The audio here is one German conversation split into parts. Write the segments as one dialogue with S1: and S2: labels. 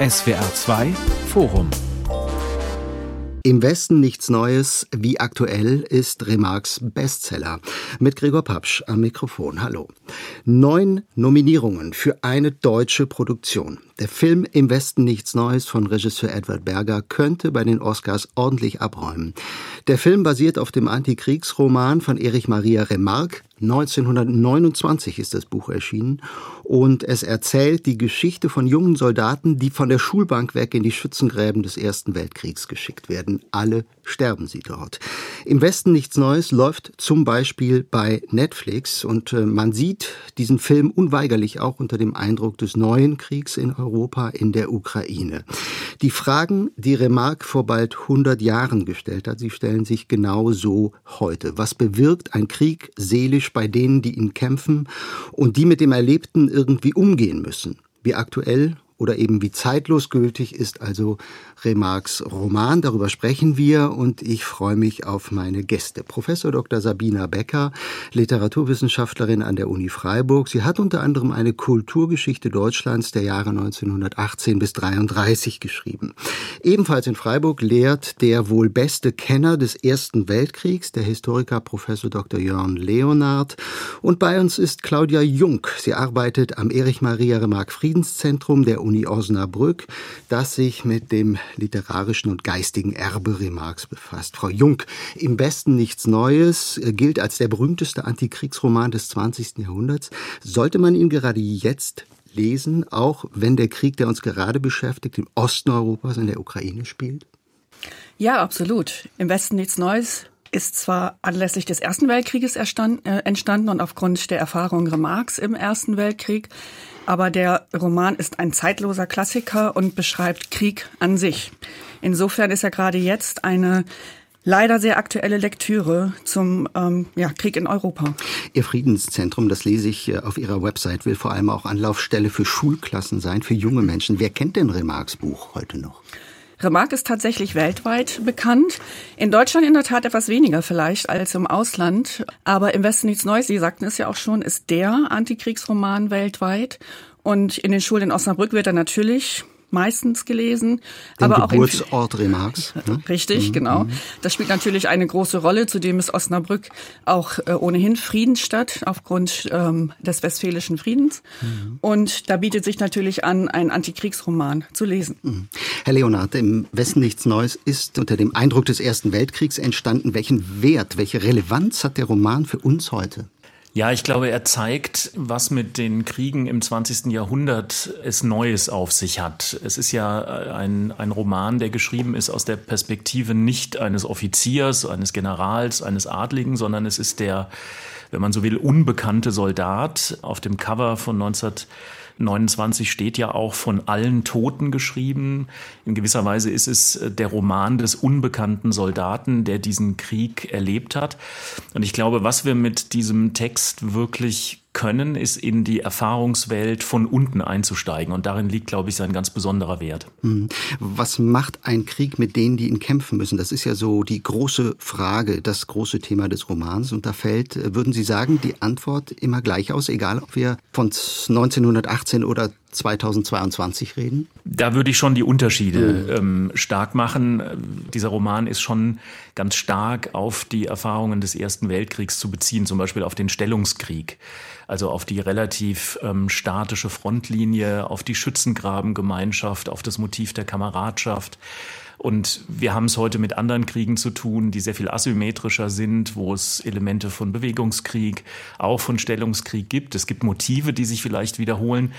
S1: SWR 2 Forum
S2: im Westen nichts Neues, wie aktuell ist Remarks Bestseller. Mit Gregor Papsch am Mikrofon. Hallo. Neun Nominierungen für eine deutsche Produktion. Der Film Im Westen nichts Neues von Regisseur Edward Berger könnte bei den Oscars ordentlich abräumen. Der Film basiert auf dem Antikriegsroman von Erich Maria Remarque. 1929 ist das Buch erschienen und es erzählt die Geschichte von jungen Soldaten, die von der Schulbank weg in die Schützengräben des Ersten Weltkriegs geschickt werden. Alle sterben sie dort. Im Westen nichts Neues läuft zum Beispiel bei Netflix und äh, man sieht diesen Film unweigerlich auch unter dem Eindruck des neuen Kriegs in Europa in der Ukraine. Die Fragen, die Remarque vor bald 100 Jahren gestellt hat, sie stellen sich genau so heute. Was bewirkt ein Krieg seelisch bei denen, die ihn kämpfen und die mit dem Erlebten irgendwie umgehen müssen? Wie aktuell oder eben wie zeitlos gültig ist also Remarques Roman. Darüber sprechen wir und ich freue mich auf meine Gäste. Professor Dr. Sabina Becker, Literaturwissenschaftlerin an der Uni Freiburg. Sie hat unter anderem eine Kulturgeschichte Deutschlands der Jahre 1918 bis 33 geschrieben. Ebenfalls in Freiburg lehrt der wohl beste Kenner des Ersten Weltkriegs, der Historiker Professor Dr. Jörn Leonard. Und bei uns ist Claudia Jung. Sie arbeitet am Erich Maria Remarque Friedenszentrum der Uni Osnabrück, das sich mit dem literarischen und geistigen Erbe Remarques befasst. Frau Jung, im Besten nichts Neues gilt als der berühmteste Antikriegsroman des 20. Jahrhunderts. Sollte man ihn gerade jetzt lesen, auch wenn der Krieg, der uns gerade beschäftigt, im Osten Europas in der Ukraine spielt?
S3: Ja, absolut. Im Westen nichts Neues ist zwar anlässlich des Ersten Weltkrieges äh, entstanden und aufgrund der Erfahrung Remarques im Ersten Weltkrieg, aber der Roman ist ein zeitloser Klassiker und beschreibt Krieg an sich. Insofern ist er gerade jetzt eine leider sehr aktuelle Lektüre zum ähm, ja, Krieg in Europa.
S2: Ihr Friedenszentrum, das lese ich äh, auf Ihrer Website, will vor allem auch Anlaufstelle für Schulklassen sein, für junge Menschen. Wer kennt denn Remarques Buch heute noch?
S3: Remarque ist tatsächlich weltweit bekannt. In Deutschland in der Tat etwas weniger vielleicht als im Ausland. Aber im Westen nichts Neues, Sie sagten es ja auch schon, ist der Antikriegsroman weltweit. Und in den Schulen in Osnabrück wird er natürlich meistens gelesen.
S2: Den aber auch Geburtsort Remarques.
S3: Ne? Richtig, mhm. genau. Mhm. Das spielt natürlich eine große Rolle. Zudem ist Osnabrück auch äh, ohnehin Friedensstadt aufgrund ähm, des Westfälischen Friedens. Mhm. Und da bietet sich natürlich an, einen Antikriegsroman zu lesen.
S2: Mhm. Herr Leonard, im Westen nichts Neues ist unter dem Eindruck des Ersten Weltkriegs entstanden. Welchen Wert, welche Relevanz hat der Roman für uns heute?
S4: Ja, ich glaube, er zeigt, was mit den Kriegen im 20. Jahrhundert es Neues auf sich hat. Es ist ja ein, ein Roman, der geschrieben ist aus der Perspektive nicht eines Offiziers, eines Generals, eines Adligen, sondern es ist der, wenn man so will, unbekannte Soldat auf dem Cover von 19 29 steht ja auch von allen Toten geschrieben. In gewisser Weise ist es äh, der Roman des unbekannten Soldaten, der diesen Krieg erlebt hat. Und ich glaube, was wir mit diesem Text wirklich können, ist in die Erfahrungswelt von unten einzusteigen. Und darin liegt, glaube ich, sein ganz besonderer Wert.
S2: Hm. Was macht ein Krieg mit denen, die ihn kämpfen müssen? Das ist ja so die große Frage, das große Thema des Romans. Und da fällt, würden Sie sagen, die Antwort immer gleich aus, egal ob wir von 1918 oder 2022 reden?
S4: Da würde ich schon die Unterschiede mhm. ähm, stark machen. Dieser Roman ist schon ganz stark auf die Erfahrungen des Ersten Weltkriegs zu beziehen, zum Beispiel auf den Stellungskrieg, also auf die relativ ähm, statische Frontlinie, auf die Schützengrabengemeinschaft, auf das Motiv der Kameradschaft. Und wir haben es heute mit anderen Kriegen zu tun, die sehr viel asymmetrischer sind, wo es Elemente von Bewegungskrieg, auch von Stellungskrieg gibt. Es gibt Motive, die sich vielleicht wiederholen.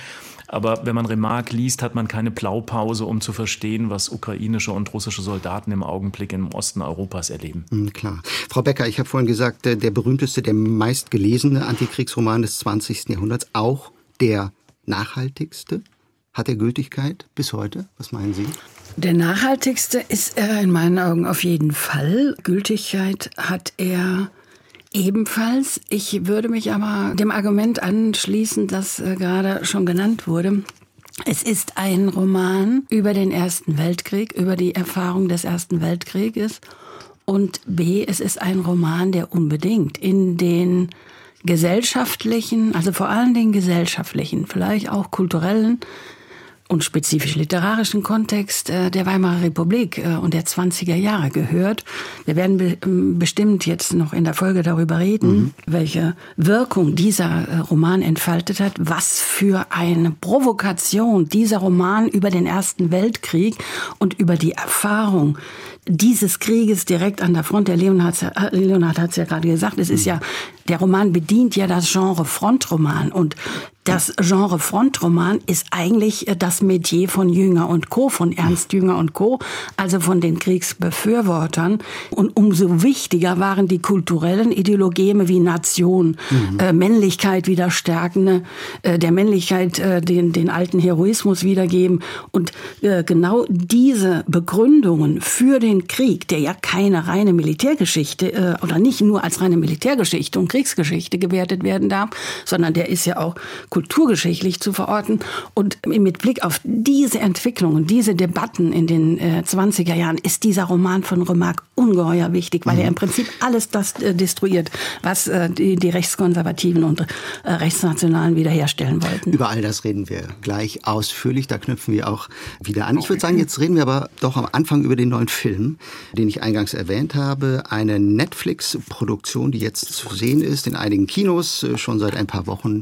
S4: Aber wenn man Remarque liest, hat man keine Blaupause, um zu verstehen, was ukrainische und russische Soldaten im Augenblick im Osten Europas erleben.
S2: Mhm, klar. Frau Becker, ich habe vorhin gesagt, der berühmteste, der meistgelesene Antikriegsroman des 20. Jahrhunderts, auch der nachhaltigste. Hat er Gültigkeit bis heute? Was meinen Sie?
S5: Der nachhaltigste ist er in meinen Augen auf jeden Fall. Gültigkeit hat er Ebenfalls. Ich würde mich aber dem Argument anschließen, das äh, gerade schon genannt wurde. Es ist ein Roman über den Ersten Weltkrieg, über die Erfahrung des Ersten Weltkrieges. Und B, es ist ein Roman, der unbedingt in den gesellschaftlichen, also vor allen Dingen gesellschaftlichen, vielleicht auch kulturellen und spezifisch literarischen Kontext äh, der Weimarer Republik äh, und der 20er Jahre gehört. Wir werden ähm, bestimmt jetzt noch in der Folge darüber reden, mhm. welche Wirkung dieser äh, Roman entfaltet hat, was für eine Provokation dieser Roman über den Ersten Weltkrieg und über die Erfahrung dieses Krieges direkt an der Front. Der Leonhard, Leonhard hat es ja gerade gesagt, es ist mhm. ja, der Roman bedient ja das Genre Frontroman und das Genre Frontroman ist eigentlich äh, das Metier von Jünger und Co., von Ernst Jünger und Co., also von den Kriegsbefürwortern. Und umso wichtiger waren die kulturellen Ideologeme wie Nation, mhm. äh, Männlichkeit wieder stärkende, äh, der Männlichkeit äh, den, den alten Heroismus wiedergeben. Und äh, genau diese Begründungen für den Krieg, der ja keine reine Militärgeschichte äh, oder nicht nur als reine Militärgeschichte und Kriegsgeschichte gewertet werden darf, sondern der ist ja auch kulturgeschichtlich zu verorten. Und mit Blick auf diese Entwicklungen, diese Debatten in den äh, 20er Jahren ist dieser Roman von Remarque ungeheuer wichtig, weil mhm. er im Prinzip alles das äh, destruiert, was äh, die, die Rechtskonservativen und äh, Rechtsnationalen wiederherstellen wollten.
S2: Über all das reden wir gleich ausführlich. Da knüpfen wir auch wieder an. Ich würde sagen, jetzt reden wir aber doch am Anfang über den neuen Film, den ich eingangs erwähnt habe. Eine Netflix-Produktion, die jetzt zu sehen ist in einigen Kinos, äh, schon seit ein paar Wochen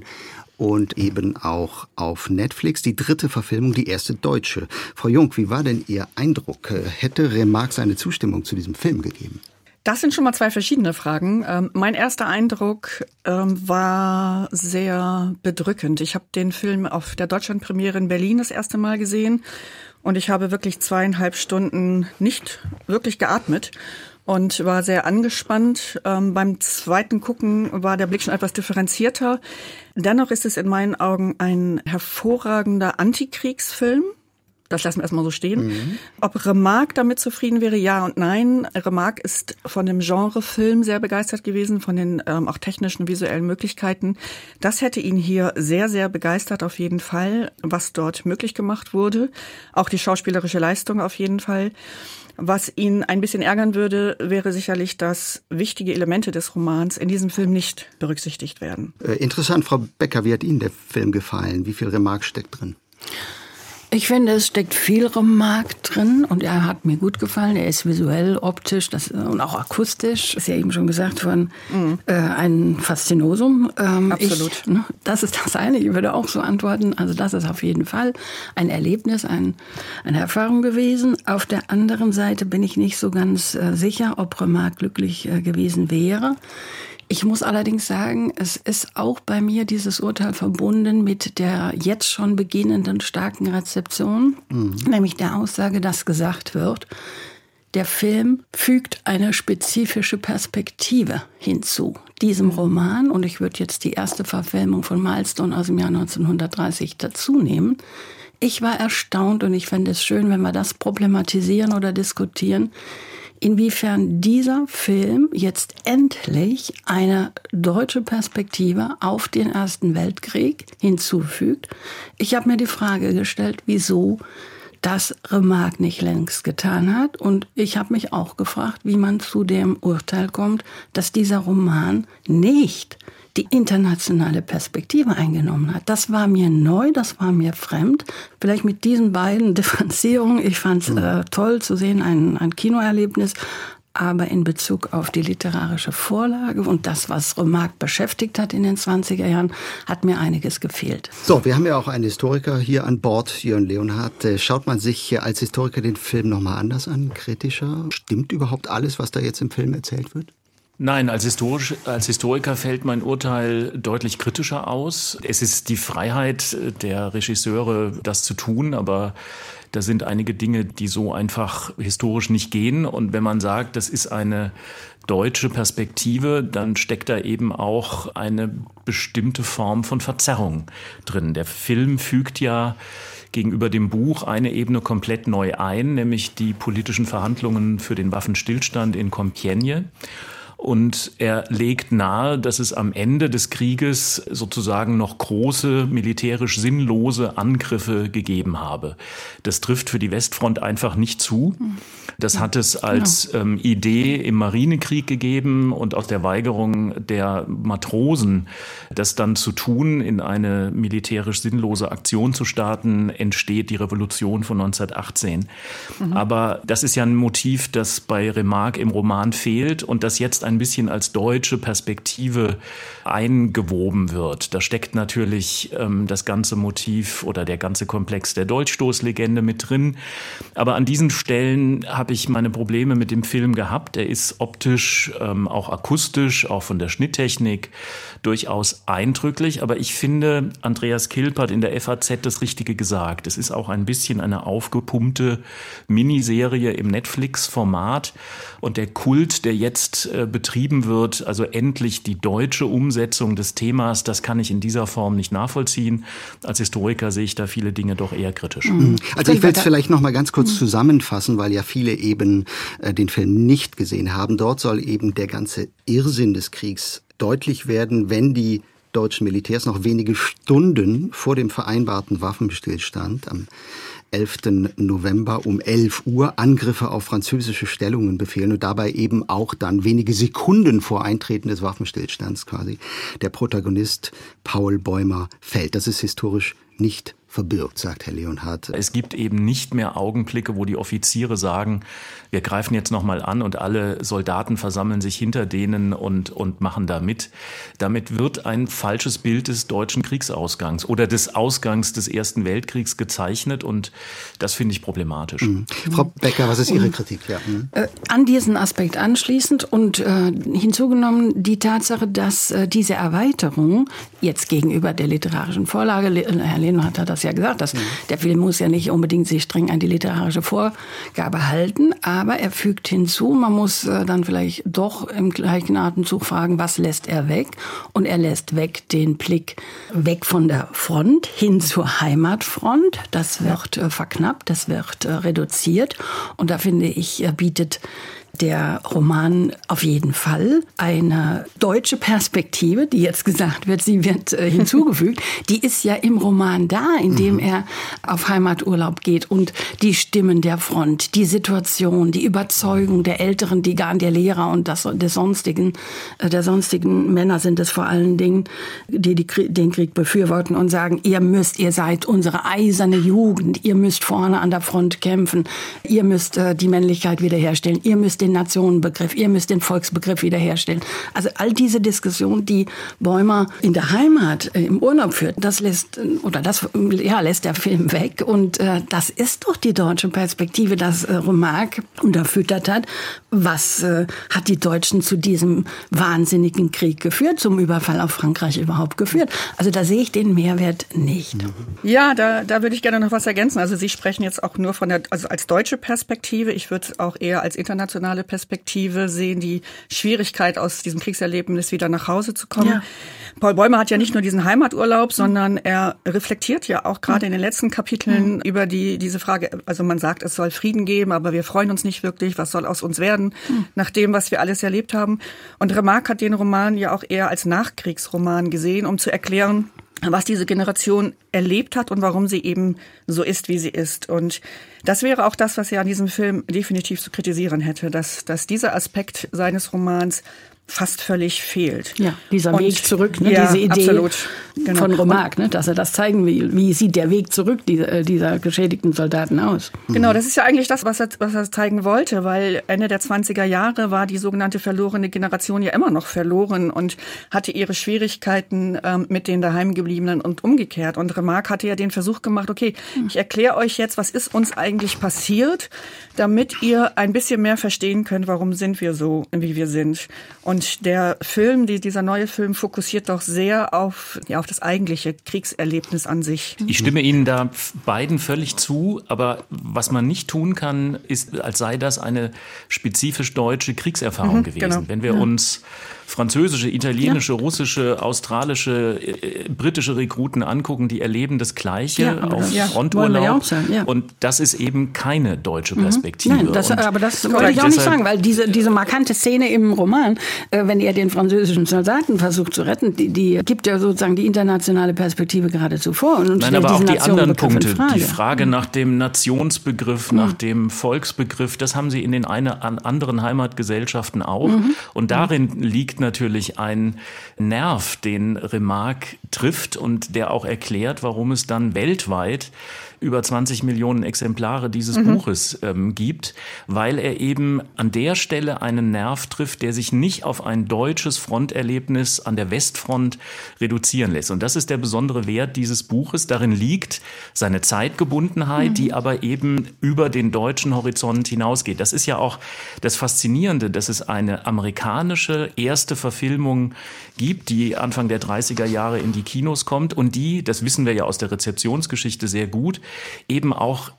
S2: und eben auch auf Netflix. Die dritte Verfilmung, die erste deutsche. Frau Jung, wie war denn Ihr Eindruck? Hätte Remarque seine Zustimmung zu diesem Film gegeben?
S3: Das sind schon mal zwei verschiedene Fragen. Ähm, mein erster Eindruck ähm, war sehr bedrückend. Ich habe den Film auf der Deutschlandpremiere in Berlin das erste Mal gesehen und ich habe wirklich zweieinhalb Stunden nicht wirklich geatmet und war sehr angespannt. Ähm, beim zweiten Gucken war der Blick schon etwas differenzierter. Dennoch ist es in meinen Augen ein hervorragender Antikriegsfilm. Das lassen wir erstmal so stehen. Mhm. Ob Remarque damit zufrieden wäre, ja und nein. Remarque ist von dem Genrefilm sehr begeistert gewesen, von den ähm, auch technischen, visuellen Möglichkeiten. Das hätte ihn hier sehr, sehr begeistert auf jeden Fall, was dort möglich gemacht wurde. Auch die schauspielerische Leistung auf jeden Fall. Was ihn ein bisschen ärgern würde, wäre sicherlich, dass wichtige Elemente des Romans in diesem Film nicht berücksichtigt werden.
S2: Äh, interessant, Frau Becker, wie hat Ihnen der Film gefallen? Wie viel Remark steckt drin?
S5: Ich finde, es steckt viel Remark drin und er hat mir gut gefallen. Er ist visuell, optisch das, und auch akustisch, ist ja eben schon gesagt worden, mhm. äh, ein Faszinosum.
S3: Ähm, Absolut.
S5: Ich, ne, das ist das eine. Ich würde auch so antworten. Also das ist auf jeden Fall ein Erlebnis, ein, eine Erfahrung gewesen. Auf der anderen Seite bin ich nicht so ganz äh, sicher, ob Remark glücklich äh, gewesen wäre. Ich muss allerdings sagen, es ist auch bei mir dieses Urteil verbunden mit der jetzt schon beginnenden starken Rezeption, mhm. nämlich der Aussage, dass gesagt wird, der Film fügt eine spezifische Perspektive hinzu diesem Roman und ich würde jetzt die erste Verfilmung von Milestone aus dem Jahr 1930 dazu nehmen. Ich war erstaunt und ich fände es schön, wenn wir das problematisieren oder diskutieren, inwiefern dieser Film jetzt endlich eine deutsche Perspektive auf den Ersten Weltkrieg hinzufügt. Ich habe mir die Frage gestellt, wieso das Remarque nicht längst getan hat. Und ich habe mich auch gefragt, wie man zu dem Urteil kommt, dass dieser Roman nicht die internationale Perspektive eingenommen hat. Das war mir neu, das war mir fremd. Vielleicht mit diesen beiden Differenzierungen. Ich fand es mhm. äh, toll zu sehen, ein, ein Kinoerlebnis. Aber in Bezug auf die literarische Vorlage und das, was Remarque beschäftigt hat in den 20er Jahren, hat mir einiges gefehlt.
S2: So, wir haben ja auch einen Historiker hier an Bord, Jörn Leonhardt. Äh, schaut man sich als Historiker den Film nochmal anders an, kritischer? Stimmt überhaupt alles, was da jetzt im Film erzählt wird?
S4: Nein, als, Historisch, als Historiker fällt mein Urteil deutlich kritischer aus. Es ist die Freiheit der Regisseure, das zu tun, aber da sind einige Dinge, die so einfach historisch nicht gehen. Und wenn man sagt, das ist eine deutsche Perspektive, dann steckt da eben auch eine bestimmte Form von Verzerrung drin. Der Film fügt ja gegenüber dem Buch eine Ebene komplett neu ein, nämlich die politischen Verhandlungen für den Waffenstillstand in Compiègne. Und er legt nahe, dass es am Ende des Krieges sozusagen noch große, militärisch sinnlose Angriffe gegeben habe. Das trifft für die Westfront einfach nicht zu. Das hat es als genau. ähm, Idee im Marinekrieg gegeben und aus der Weigerung der Matrosen, das dann zu tun, in eine militärisch sinnlose Aktion zu starten, entsteht die Revolution von 1918. Mhm. Aber das ist ja ein Motiv, das bei Remarque im Roman fehlt und das jetzt ein bisschen als deutsche Perspektive eingewoben wird. Da steckt natürlich ähm, das ganze Motiv oder der ganze Komplex der Dolchstoßlegende mit drin. Aber an diesen Stellen habe ich meine Probleme mit dem Film gehabt. Er ist optisch, ähm, auch akustisch, auch von der Schnitttechnik durchaus eindrücklich. Aber ich finde, Andreas Kilp hat in der FAZ das Richtige gesagt. Es ist auch ein bisschen eine aufgepumpte Miniserie im Netflix-Format. Und der Kult, der jetzt äh, betrieben wird, also endlich die deutsche Umsetzung des Themas, das kann ich in dieser Form nicht nachvollziehen. Als Historiker sehe ich da viele Dinge doch eher kritisch.
S2: Mhm. Also ich will es vielleicht noch mal ganz kurz mhm. zusammenfassen, weil ja viele eben äh, den Film nicht gesehen haben. Dort soll eben der ganze Irrsinn des Kriegs deutlich werden, wenn die deutschen Militärs noch wenige Stunden vor dem vereinbarten Waffenstillstand am 11. November um 11 Uhr Angriffe auf französische Stellungen befehlen und dabei eben auch dann wenige Sekunden vor Eintreten des Waffenstillstands quasi der Protagonist Paul Bäumer fällt. Das ist historisch nicht verbirgt, sagt Herr Leonhardt.
S4: Es gibt eben nicht mehr Augenblicke, wo die Offiziere sagen, wir greifen jetzt nochmal an und alle Soldaten versammeln sich hinter denen und, und machen da mit. Damit wird ein falsches Bild des deutschen Kriegsausgangs oder des Ausgangs des Ersten Weltkriegs gezeichnet und das finde ich problematisch. Mhm.
S2: Frau Becker, was ist Ihre Kritik? Ja. Mhm.
S5: Äh, an diesen Aspekt anschließend und äh, hinzugenommen die Tatsache, dass äh, diese Erweiterung jetzt gegenüber der literarischen Vorlage, Herr Leonhardt hat das ja gesagt, dass mhm. der Film muss ja nicht unbedingt sich streng an die literarische Vorgabe halten, aber er fügt hinzu, man muss äh, dann vielleicht doch im gleichen Atemzug fragen, was lässt er weg? Und er lässt weg den Blick weg von der Front hin zur Heimatfront. Das wird äh, verknappt, das wird äh, reduziert. Und da finde ich, bietet der Roman auf jeden Fall eine deutsche Perspektive, die jetzt gesagt wird, sie wird äh, hinzugefügt, die ist ja im Roman da, indem mhm. er auf Heimaturlaub geht. Und die Stimmen der Front, die Situation, die Überzeugung der Älteren, die gar der Lehrer und das, des sonstigen, äh, der sonstigen Männer sind es vor allen Dingen, die, die den Krieg befürworten und sagen, ihr müsst, ihr seid unsere eiserne Jugend, ihr müsst vorne an der Front kämpfen, ihr müsst äh, die Männlichkeit wiederherstellen, ihr müsst den Nationenbegriff, ihr müsst den Volksbegriff wiederherstellen. Also all diese Diskussion, die Bäumer in der Heimat äh, im Urlaub führt, das lässt oder das ja lässt der Film weg und äh, das ist doch die deutsche Perspektive, dass äh, Remarque unterfüttert hat. Was äh, hat die Deutschen zu diesem wahnsinnigen Krieg geführt, zum Überfall auf Frankreich überhaupt geführt? Also da sehe ich den Mehrwert nicht.
S3: Ja, da, da würde ich gerne noch was ergänzen. Also Sie sprechen jetzt auch nur von der, also als deutsche Perspektive. Ich würde es auch eher als internationale internationale Perspektive sehen, die Schwierigkeit aus diesem Kriegserlebnis wieder nach Hause zu kommen. Ja. Paul Bäumer hat ja nicht nur diesen Heimaturlaub, sondern er reflektiert ja auch gerade in den letzten Kapiteln mhm. über die, diese Frage. Also man sagt, es soll Frieden geben, aber wir freuen uns nicht wirklich. Was soll aus uns werden, mhm. nach dem, was wir alles erlebt haben? Und Remarque hat den Roman ja auch eher als Nachkriegsroman gesehen, um zu erklären, was diese Generation erlebt hat und warum sie eben so ist, wie sie ist. Und das wäre auch das, was er an diesem Film definitiv zu kritisieren hätte, dass, dass dieser Aspekt seines Romans fast völlig fehlt.
S5: Ja, dieser und, Weg zurück, ne, ja, diese Idee absolut, genau. von Remarque, ne, dass er das zeigen will. Wie sieht der Weg zurück dieser, äh, dieser geschädigten Soldaten aus?
S3: Genau, das ist ja eigentlich das, was er, was er zeigen wollte, weil Ende der 20er Jahre war die sogenannte verlorene Generation ja immer noch verloren und hatte ihre Schwierigkeiten ähm, mit den daheimgebliebenen und umgekehrt. Und Remarque hatte ja den Versuch gemacht, okay, hm. ich erkläre euch jetzt, was ist uns eigentlich passiert, damit ihr ein bisschen mehr verstehen könnt, warum sind wir so, wie wir sind. Und und der Film, die, dieser neue Film, fokussiert doch sehr auf, ja, auf das eigentliche Kriegserlebnis an sich.
S4: Ich stimme Ihnen da beiden völlig zu, aber was man nicht tun kann, ist, als sei das eine spezifisch deutsche Kriegserfahrung mhm, gewesen. Genau. Wenn wir ja. uns französische, italienische, ja. russische, australische, äh, britische Rekruten angucken, die erleben das Gleiche ja, auf ja, Fronturlaub. Ja. Und das ist eben keine deutsche mhm. Perspektive.
S5: Nein, das, aber das wollte ich auch nicht sagen, weil diese, diese markante Szene im Roman äh, wenn er den französischen Soldaten versucht zu retten, die, die gibt ja sozusagen die internationale Perspektive geradezu vor.
S4: Und Nein, aber auch die anderen Punkte, Frage. die Frage nach dem Nationsbegriff, mhm. nach dem Volksbegriff, das haben sie in den eine, an anderen Heimatgesellschaften auch. Mhm. Und darin liegt natürlich ein Nerv, den Remarque trifft und der auch erklärt, warum es dann weltweit über 20 Millionen Exemplare dieses mhm. Buches ähm, gibt, weil er eben an der Stelle einen Nerv trifft, der sich nicht auf ein deutsches Fronterlebnis an der Westfront reduzieren lässt. Und das ist der besondere Wert dieses Buches. Darin liegt seine Zeitgebundenheit, mhm. die aber eben über den deutschen Horizont hinausgeht. Das ist ja auch das Faszinierende, dass es eine amerikanische erste Verfilmung gibt, die Anfang der 30er Jahre in die Kinos kommt und die, das wissen wir ja aus der Rezeptionsgeschichte sehr gut, eben auch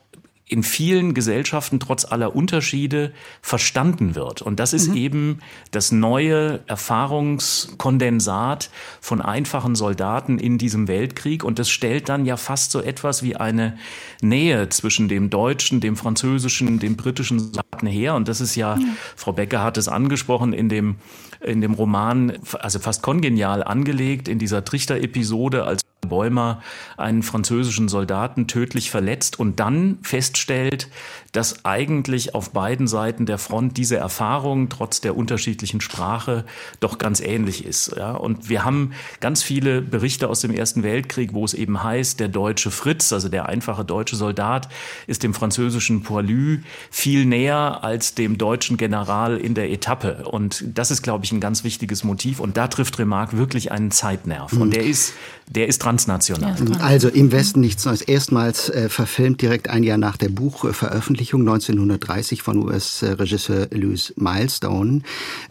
S4: in vielen Gesellschaften trotz aller Unterschiede verstanden wird. Und das ist mhm. eben das neue Erfahrungskondensat von einfachen Soldaten in diesem Weltkrieg. Und das stellt dann ja fast so etwas wie eine Nähe zwischen dem deutschen, dem französischen, dem britischen Soldaten her. Und das ist ja, mhm. Frau Becker hat es angesprochen, in dem, in dem Roman, also fast kongenial angelegt, in dieser Trichter-Episode als Bäumer einen französischen Soldaten tödlich verletzt und dann feststellt, dass eigentlich auf beiden Seiten der Front diese Erfahrung trotz der unterschiedlichen Sprache doch ganz ähnlich ist. Ja? Und wir haben ganz viele Berichte aus dem Ersten Weltkrieg, wo es eben heißt, der deutsche Fritz, also der einfache deutsche Soldat, ist dem französischen Poilu viel näher als dem deutschen General in der Etappe. Und das ist, glaube ich, ein ganz wichtiges Motiv. Und da trifft Remarque wirklich einen Zeitnerv. Und der ist, der ist transnational.
S2: Also im Westen nichts Neues. Erstmals äh, verfilmt direkt ein Jahr nach der Buchveröffentlichung 1930 von US-Regisseur Louis Milestone.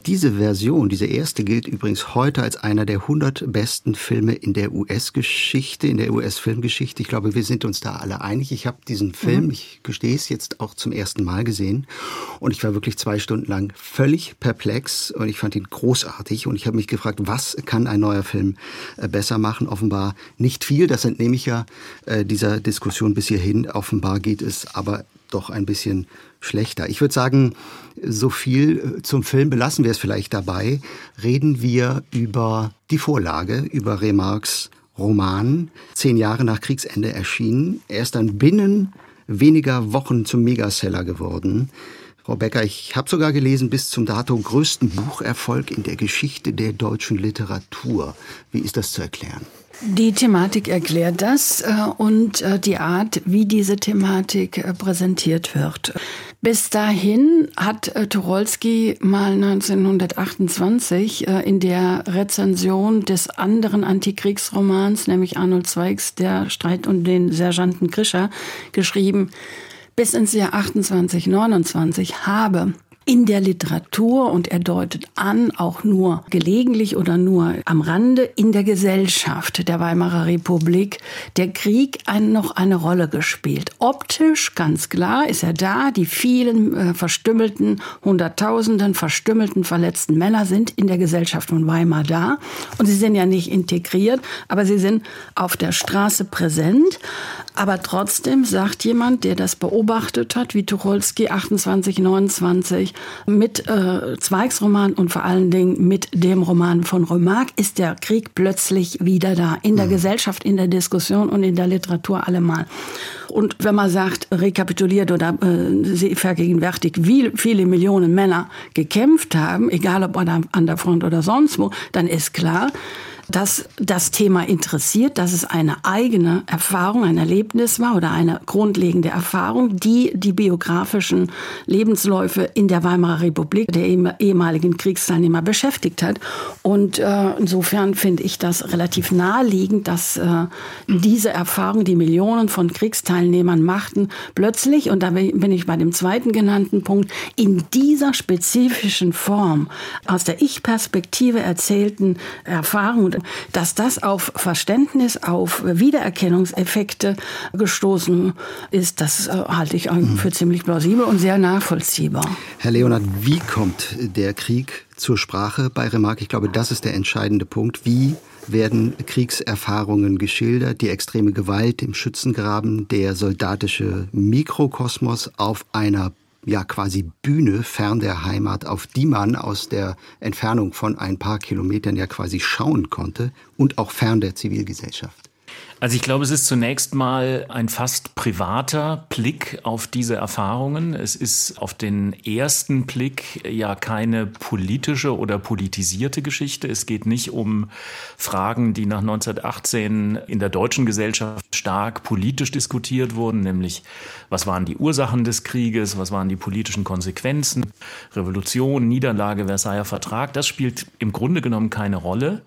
S2: Diese Version, diese erste, gilt übrigens heute als einer der 100 besten Filme in der US-Geschichte, in der US-Filmgeschichte. Ich glaube, wir sind uns da alle einig. Ich habe diesen Film, mhm. ich gestehe es, jetzt auch zum ersten Mal gesehen und ich war wirklich zwei Stunden lang völlig perplex und ich fand ihn großartig und ich habe mich gefragt, was kann ein neuer Film äh, besser machen? Offenbar offenbar nicht viel. Das entnehme ich ja äh, dieser Diskussion bis hierhin. Offenbar geht es aber doch ein bisschen schlechter. Ich würde sagen, so viel äh, zum Film belassen wir es vielleicht dabei. Reden wir über die Vorlage, über Remarques Roman, zehn Jahre nach Kriegsende erschienen. Er ist dann binnen weniger Wochen zum Megaseller geworden. Frau Becker, ich habe sogar gelesen, bis zum Dato größten Bucherfolg in der Geschichte der deutschen Literatur. Wie ist das zu erklären?
S5: Die Thematik erklärt das äh, und äh, die Art, wie diese Thematik äh, präsentiert wird. Bis dahin hat Tucholsky mal 1928 in der Rezension des anderen Antikriegsromans, nämlich Arnold Zweigs Der Streit um den Sergeanten Grischer, geschrieben, bis ins Jahr 2829 habe in der Literatur und er deutet an, auch nur gelegentlich oder nur am Rande in der Gesellschaft der Weimarer Republik der Krieg ein, noch eine Rolle gespielt. Optisch ganz klar ist er da. Die vielen äh, verstümmelten, hunderttausenden verstümmelten, verletzten Männer sind in der Gesellschaft von Weimar da und sie sind ja nicht integriert, aber sie sind auf der Straße präsent. Aber trotzdem sagt jemand, der das beobachtet hat, wie Tucholsky 28, 29, mit äh, Zweigs Roman und vor allen Dingen mit dem Roman von Remarque ist der Krieg plötzlich wieder da. In der mhm. Gesellschaft, in der Diskussion und in der Literatur allemal. Und wenn man sagt, rekapituliert oder äh, vergegenwärtigt, wie viele Millionen Männer gekämpft haben, egal ob an der Front oder sonst wo, dann ist klar, dass das Thema interessiert, dass es eine eigene Erfahrung, ein Erlebnis war oder eine grundlegende Erfahrung, die die biografischen Lebensläufe in der Weimarer Republik der ehemaligen Kriegsteilnehmer beschäftigt hat. Und äh, insofern finde ich das relativ naheliegend, dass äh, diese Erfahrung, die Millionen von Kriegsteilnehmern machten, plötzlich, und da bin ich bei dem zweiten genannten Punkt, in dieser spezifischen Form aus der Ich-Perspektive erzählten Erfahrung dass das auf Verständnis, auf Wiedererkennungseffekte gestoßen ist, das äh, halte ich für ziemlich plausibel und sehr nachvollziehbar.
S2: Herr Leonard, wie kommt der Krieg zur Sprache bei Remarque? Ich glaube, das ist der entscheidende Punkt. Wie werden Kriegserfahrungen geschildert, die extreme Gewalt im Schützengraben, der soldatische Mikrokosmos auf einer ja quasi Bühne fern der Heimat, auf die man aus der Entfernung von ein paar Kilometern ja quasi schauen konnte und auch fern der Zivilgesellschaft?
S4: Also ich glaube, es ist zunächst mal ein fast privater Blick auf diese Erfahrungen. Es ist auf den ersten Blick ja keine politische oder politisierte Geschichte. Es geht nicht um Fragen, die nach 1918 in der deutschen Gesellschaft stark politisch diskutiert wurden, nämlich was waren die Ursachen des Krieges, was waren die politischen Konsequenzen, Revolution, Niederlage, Versailler Vertrag. Das spielt im Grunde genommen keine Rolle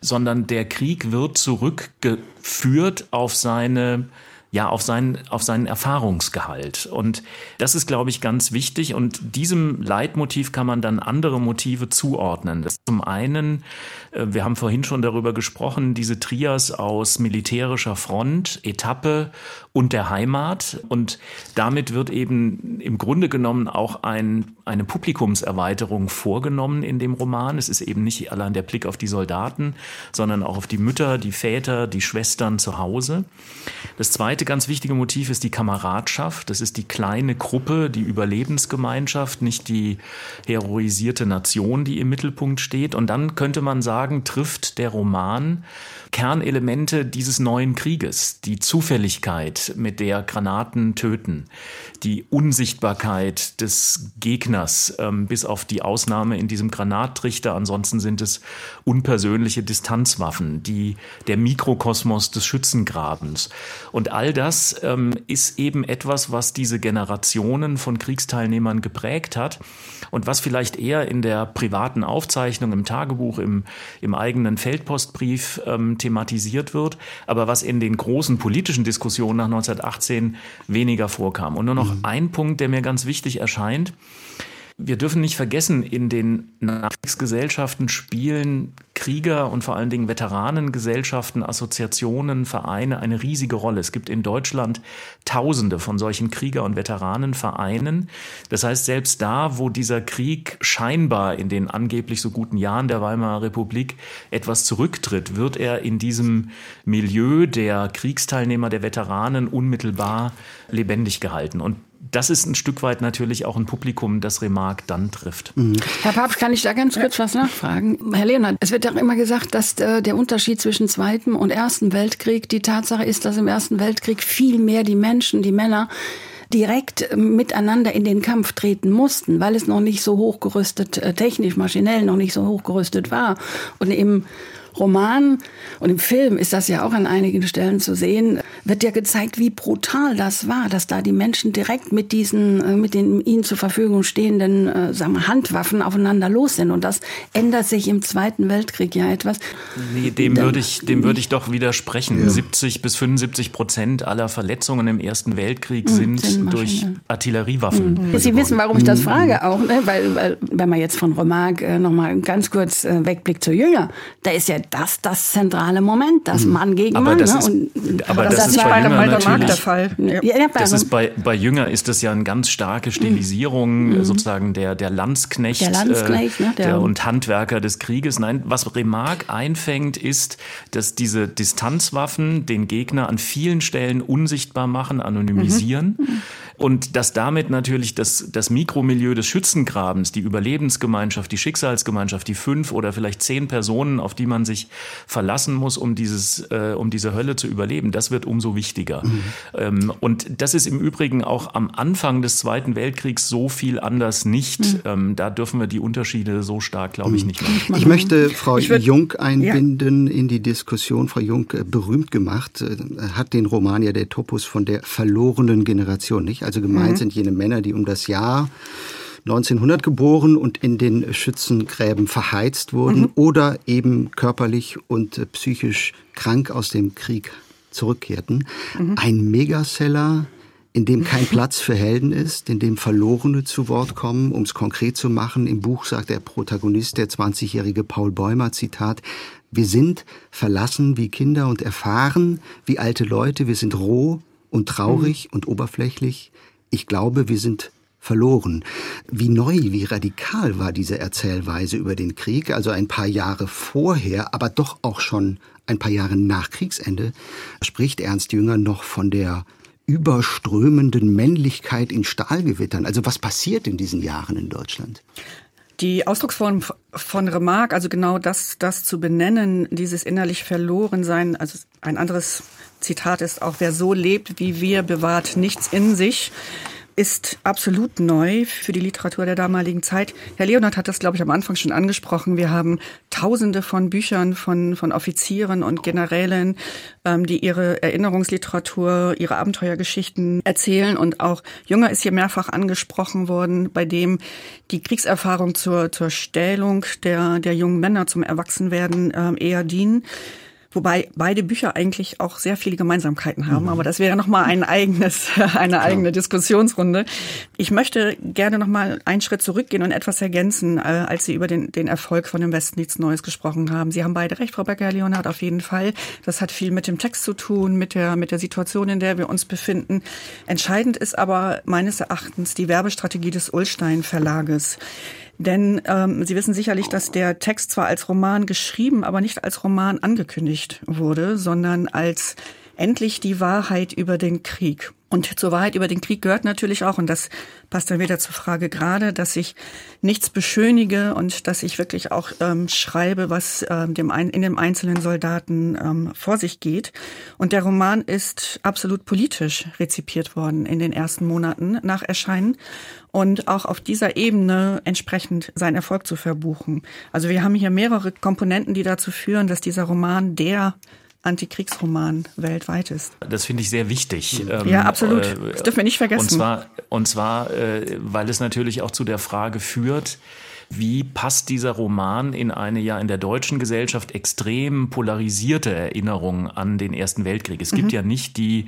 S4: sondern der Krieg wird zurückgeführt auf seine ja, auf seinen, auf seinen Erfahrungsgehalt. Und das ist, glaube ich, ganz wichtig. Und diesem Leitmotiv kann man dann andere Motive zuordnen. Das zum einen, wir haben vorhin schon darüber gesprochen, diese Trias aus militärischer Front, Etappe und der Heimat. Und damit wird eben im Grunde genommen auch ein, eine Publikumserweiterung vorgenommen in dem Roman. Es ist eben nicht allein der Blick auf die Soldaten, sondern auch auf die Mütter, die Väter, die Schwestern zu Hause. Das zweite ganz wichtige Motiv ist die Kameradschaft. Das ist die kleine Gruppe, die Überlebensgemeinschaft, nicht die heroisierte Nation, die im Mittelpunkt steht. Und dann könnte man sagen, trifft der Roman Kernelemente dieses neuen Krieges. Die Zufälligkeit, mit der Granaten töten, die Unsichtbarkeit des Gegners, ähm, bis auf die Ausnahme in diesem Granattrichter. Ansonsten sind es unpersönliche Distanzwaffen, die, der Mikrokosmos des Schützengrabens. Und all das ähm, ist eben etwas, was diese Generationen von Kriegsteilnehmern geprägt hat und was vielleicht eher in der privaten Aufzeichnung, im Tagebuch, im, im eigenen Feldpostbrief ähm, thematisiert wird, aber was in den großen politischen Diskussionen nach 1918 weniger vorkam. Und nur noch mhm. ein Punkt, der mir ganz wichtig erscheint. Wir dürfen nicht vergessen, in den Nachkriegsgesellschaften spielen Krieger und vor allen Dingen Veteranengesellschaften, Assoziationen, Vereine eine riesige Rolle. Es gibt in Deutschland Tausende von solchen Krieger- und Veteranenvereinen. Das heißt, selbst da, wo dieser Krieg scheinbar in den angeblich so guten Jahren der Weimarer Republik etwas zurücktritt, wird er in diesem Milieu der Kriegsteilnehmer, der Veteranen unmittelbar lebendig gehalten. Und das ist ein Stück weit natürlich auch ein Publikum, das Remarque dann trifft.
S5: Mhm. Herr Papst, kann ich da ganz kurz was nachfragen? Herr Leonhard, es wird ja immer gesagt, dass äh, der Unterschied zwischen Zweiten und Ersten Weltkrieg die Tatsache ist, dass im Ersten Weltkrieg viel mehr die Menschen, die Männer, direkt miteinander in den Kampf treten mussten, weil es noch nicht so hochgerüstet, äh, technisch, maschinell noch nicht so hochgerüstet war. Und im Roman und im Film ist das ja auch an einigen Stellen zu sehen, wird ja gezeigt, wie brutal das war, dass da die Menschen direkt mit diesen, äh, mit den ihnen zur Verfügung stehenden äh, sagen wir, Handwaffen aufeinander los sind. Und das ändert sich im Zweiten Weltkrieg ja etwas.
S4: Nee, dem würde ich, dem würde ich doch widersprechen. Ja. 70 bis 75 Prozent aller Verletzungen im Ersten Weltkrieg sind, sind durch Artilleriewaffen.
S5: Mhm. Sie wissen, warum ich das frage auch, ne? weil, weil wenn man jetzt von Remarque äh, noch mal ganz kurz äh, wegblickt zu Jünger, da ist ja das das zentrale Moment, das mhm. Mann gegen
S4: aber
S5: Mann.
S4: Das ne? ist, und, aber das, das ist bei Jünger natürlich,
S3: der Fall. Ja.
S4: Ja, das ist bei, bei Jünger ist das ja eine ganz starke Stilisierung mhm. sozusagen der, der Landsknecht,
S5: der Landsknecht
S4: äh, ne, der, der und Handwerker des Krieges. Nein, was Remarque einfängt, ist, dass diese Distanzwaffen den Gegner an vielen Stellen unsichtbar machen, anonymisieren. Mhm. mhm. Und dass damit natürlich das, das Mikromilieu des Schützengrabens, die Überlebensgemeinschaft, die Schicksalsgemeinschaft, die fünf oder vielleicht zehn Personen, auf die man sich verlassen muss, um dieses, äh, um diese Hölle zu überleben, das wird umso wichtiger. Mhm. Ähm, und das ist im Übrigen auch am Anfang des Zweiten Weltkriegs so viel anders nicht. Mhm. Ähm, da dürfen wir die Unterschiede so stark, glaube ich, mhm. nicht machen.
S2: Ich möchte Frau ich Jung einbinden ja. in die Diskussion. Frau Jung, äh, berühmt gemacht, äh, hat den Roman ja der Topos von der verlorenen Generation, nicht? Also gemeint mhm. sind jene Männer, die um das Jahr 1900 geboren und in den Schützengräben verheizt wurden mhm. oder eben körperlich und äh, psychisch krank aus dem Krieg zurückkehrten. Mhm. Ein Megaseller, in dem kein Platz für Helden ist, in dem Verlorene zu Wort kommen. Um es konkret zu machen, im Buch sagt der Protagonist, der 20-jährige Paul Bäumer, Zitat, wir sind verlassen wie Kinder und erfahren wie alte Leute, wir sind roh und traurig mhm. und oberflächlich ich glaube, wir sind verloren. Wie neu, wie radikal war diese Erzählweise über den Krieg, also ein paar Jahre vorher, aber doch auch schon ein paar Jahre nach Kriegsende, spricht Ernst Jünger noch von der überströmenden Männlichkeit in Stahlgewittern. Also was passiert in diesen Jahren in Deutschland?
S3: Die Ausdrucksform von Remarque, also genau das, das zu benennen, dieses innerlich verloren sein, also ein anderes Zitat ist auch, wer so lebt wie wir, bewahrt nichts in sich ist absolut neu für die Literatur der damaligen Zeit. Herr Leonard hat das, glaube ich, am Anfang schon angesprochen. Wir haben Tausende von Büchern von, von Offizieren und Generälen, ähm, die ihre Erinnerungsliteratur, ihre Abenteuergeschichten erzählen. Und auch Jünger ist hier mehrfach angesprochen worden, bei dem die Kriegserfahrung zur, zur Stählung der, der jungen Männer zum Erwachsenwerden ähm, eher dienen. Wobei beide Bücher eigentlich auch sehr viele Gemeinsamkeiten haben, mhm. aber das wäre nochmal ein eigenes, eine eigene Diskussionsrunde. Ich möchte gerne nochmal einen Schritt zurückgehen und etwas ergänzen, äh, als Sie über den, den Erfolg von dem Westen nichts Neues gesprochen haben. Sie haben beide recht, Frau Becker-Leonard, auf jeden Fall. Das hat viel mit dem Text zu tun, mit der, mit der Situation, in der wir uns befinden. Entscheidend ist aber meines Erachtens die Werbestrategie des Ullstein Verlages. Denn ähm, Sie wissen sicherlich, dass der Text zwar als Roman geschrieben, aber nicht als Roman angekündigt wurde, sondern als endlich die Wahrheit über den Krieg. Und zur Wahrheit über den Krieg gehört natürlich auch, und das passt dann wieder zur Frage gerade, dass ich nichts beschönige und dass ich wirklich auch ähm, schreibe, was ähm, dem ein, in dem einzelnen Soldaten ähm, vor sich geht. Und der Roman ist absolut politisch rezipiert worden in den ersten Monaten nach Erscheinen und auch auf dieser Ebene entsprechend seinen Erfolg zu verbuchen. Also wir haben hier mehrere Komponenten, die dazu führen, dass dieser Roman der Antikriegsroman weltweit ist.
S4: Das finde ich sehr wichtig.
S3: Ja, ähm, absolut. Das dürfen wir nicht vergessen.
S4: Und zwar, und zwar äh, weil es natürlich auch zu der Frage führt, wie passt dieser Roman in eine ja in der deutschen Gesellschaft extrem polarisierte Erinnerung an den Ersten Weltkrieg? Es mhm. gibt ja nicht die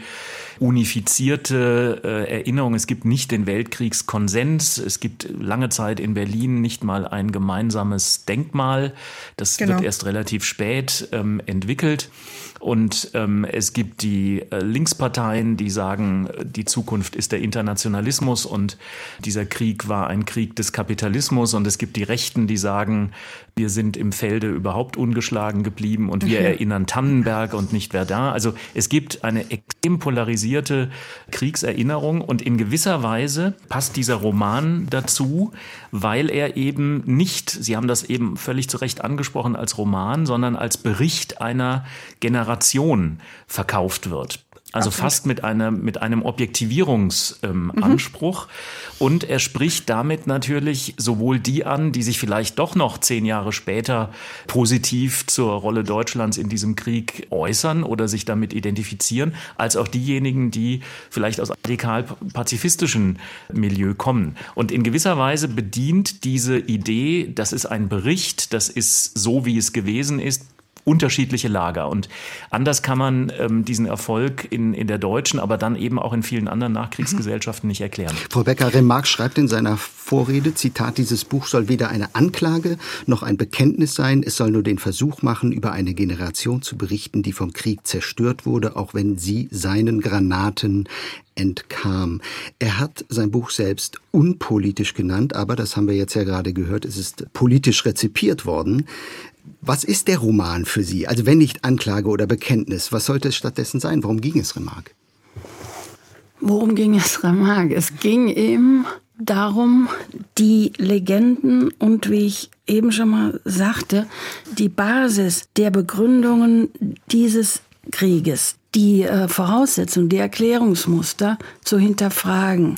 S4: unifizierte äh, Erinnerung, es gibt nicht den Weltkriegskonsens, es gibt lange Zeit in Berlin nicht mal ein gemeinsames Denkmal. Das genau. wird erst relativ spät ähm, entwickelt. Und ähm, es gibt die äh, Linksparteien, die sagen, die Zukunft ist der Internationalismus und dieser Krieg war ein Krieg des Kapitalismus. Und es gibt die Rechten, die sagen, wir sind im Felde überhaupt ungeschlagen geblieben und wir mhm. erinnern Tannenberg und nicht Verdun. Also es gibt eine extrem polarisierte Kriegserinnerung und in gewisser Weise passt dieser Roman dazu, weil er eben nicht, Sie haben das eben völlig zu Recht angesprochen, als Roman, sondern als Bericht einer Generation Generation verkauft wird. Also Absolut. fast mit, einer, mit einem Objektivierungsanspruch. Ähm, mhm. Und er spricht damit natürlich sowohl die an, die sich vielleicht doch noch zehn Jahre später positiv zur Rolle Deutschlands in diesem Krieg äußern oder sich damit identifizieren, als auch diejenigen, die vielleicht aus radikal pazifistischen Milieu kommen. Und in gewisser Weise bedient diese Idee, das ist ein Bericht, das ist so, wie es gewesen ist, unterschiedliche Lager. Und anders kann man ähm, diesen Erfolg in, in der deutschen, aber dann eben auch in vielen anderen Nachkriegsgesellschaften nicht erklären.
S2: Frau Becker-Remarque schreibt in seiner Vorrede, Zitat, dieses Buch soll weder eine Anklage noch ein Bekenntnis sein. Es soll nur den Versuch machen, über eine Generation zu berichten, die vom Krieg zerstört wurde, auch wenn sie seinen Granaten entkam. Er hat sein Buch selbst unpolitisch genannt, aber das haben wir jetzt ja gerade gehört, es ist politisch rezipiert worden. Was ist der Roman für Sie? Also wenn nicht Anklage oder Bekenntnis, was sollte es stattdessen sein? Worum ging es Remarque?
S5: Worum ging es Remarque? Es ging ihm darum, die Legenden und wie ich eben schon mal sagte, die Basis der Begründungen dieses Krieges, die äh, Voraussetzungen, die Erklärungsmuster zu hinterfragen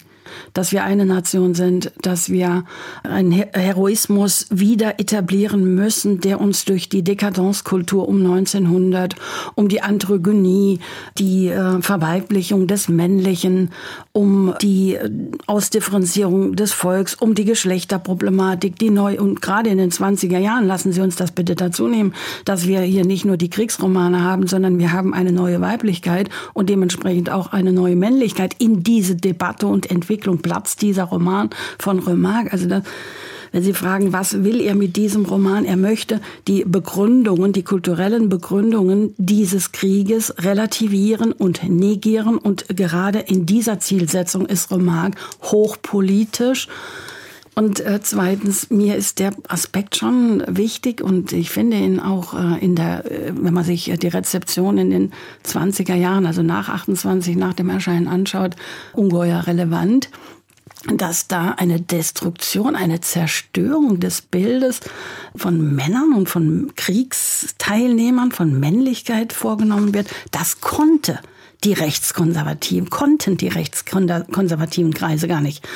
S5: dass wir eine Nation sind, dass wir einen Heroismus wieder etablieren müssen, der uns durch die Dekadenzkultur um 1900, um die Androgynie, die äh, Verweiblichung des Männlichen, um die äh, Ausdifferenzierung des Volks, um die Geschlechterproblematik, die neu und gerade in den 20er Jahren, lassen Sie uns das bitte dazu nehmen, dass wir hier nicht nur die Kriegsromane haben, sondern wir haben eine neue Weiblichkeit und dementsprechend auch eine neue Männlichkeit in diese Debatte und Entwicklung platzt dieser Roman von Remarque. Also das, wenn Sie fragen, was will er mit diesem Roman? Er möchte die Begründungen, die kulturellen Begründungen dieses Krieges relativieren und negieren. Und gerade in dieser Zielsetzung ist Remarque hochpolitisch Und äh, zweitens, mir ist der Aspekt schon wichtig und ich finde ihn auch äh, in der, äh, wenn man sich die Rezeption in den 20er Jahren, also nach 28, nach dem Erscheinen anschaut, ungeheuer relevant dass da eine Destruktion, eine Zerstörung des Bildes von Männern und von Kriegsteilnehmern, von Männlichkeit vorgenommen wird, das konnte die Rechtskonservativen, konnten die rechtskonservativen Kreise gar nicht äh,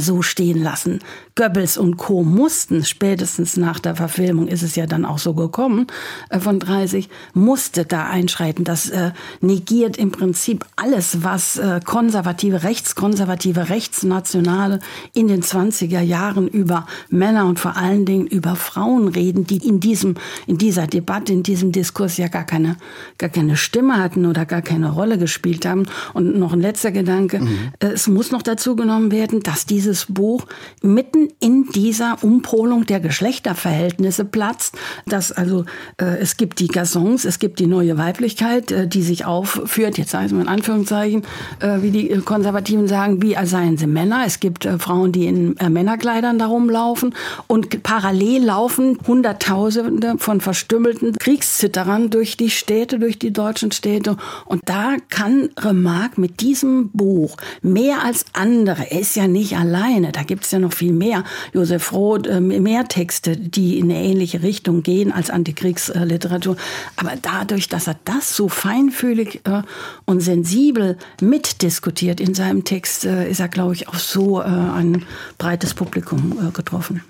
S5: so stehen lassen. Goebbels und Co. mussten, spätestens nach der Verfilmung ist es ja dann auch so gekommen, äh, von 30, musste da einschreiten. Das äh, negiert im Prinzip alles, was äh, konservative, rechtskonservative, rechtsnationale in den 20er Jahren über Männer und vor allen Dingen über Frauen reden, die in diesem, in dieser Debatte, in diesem Diskurs ja gar keine, gar keine Stimme hatten oder gar keine Rolle gespielt haben. Und noch ein letzter Gedanke. Mhm. Es muss noch dazu genommen werden, dass dieses Buch mitten in dieser Umpolung der Geschlechterverhältnisse platzt. Dass also äh, es gibt die Garçons, es gibt die neue Weiblichkeit, äh, die sich aufführt, jetzt sage ich mal in Anführungszeichen, äh, wie die Konservativen sagen, wie seien sie Männer. Es gibt äh, Frauen, die in äh, Männerkleidern darum laufen und parallel laufen Hunderttausende von verstümmelten Kriegszitterern durch die Städte, durch die deutschen Städte. Und da kann Remarque mit diesem Buch mehr als andere, er ist ja nicht alleine, da gibt es ja noch viel mehr, Josef Roth, äh, mehr Texte, die in eine ähnliche Richtung gehen als Antikriegsliteratur. Aber dadurch, dass er das so feinfühlig äh, und sensibel mitdiskutiert in seinem Text, äh, ist er, glaube ich, auch so ein breites Publikum getroffen.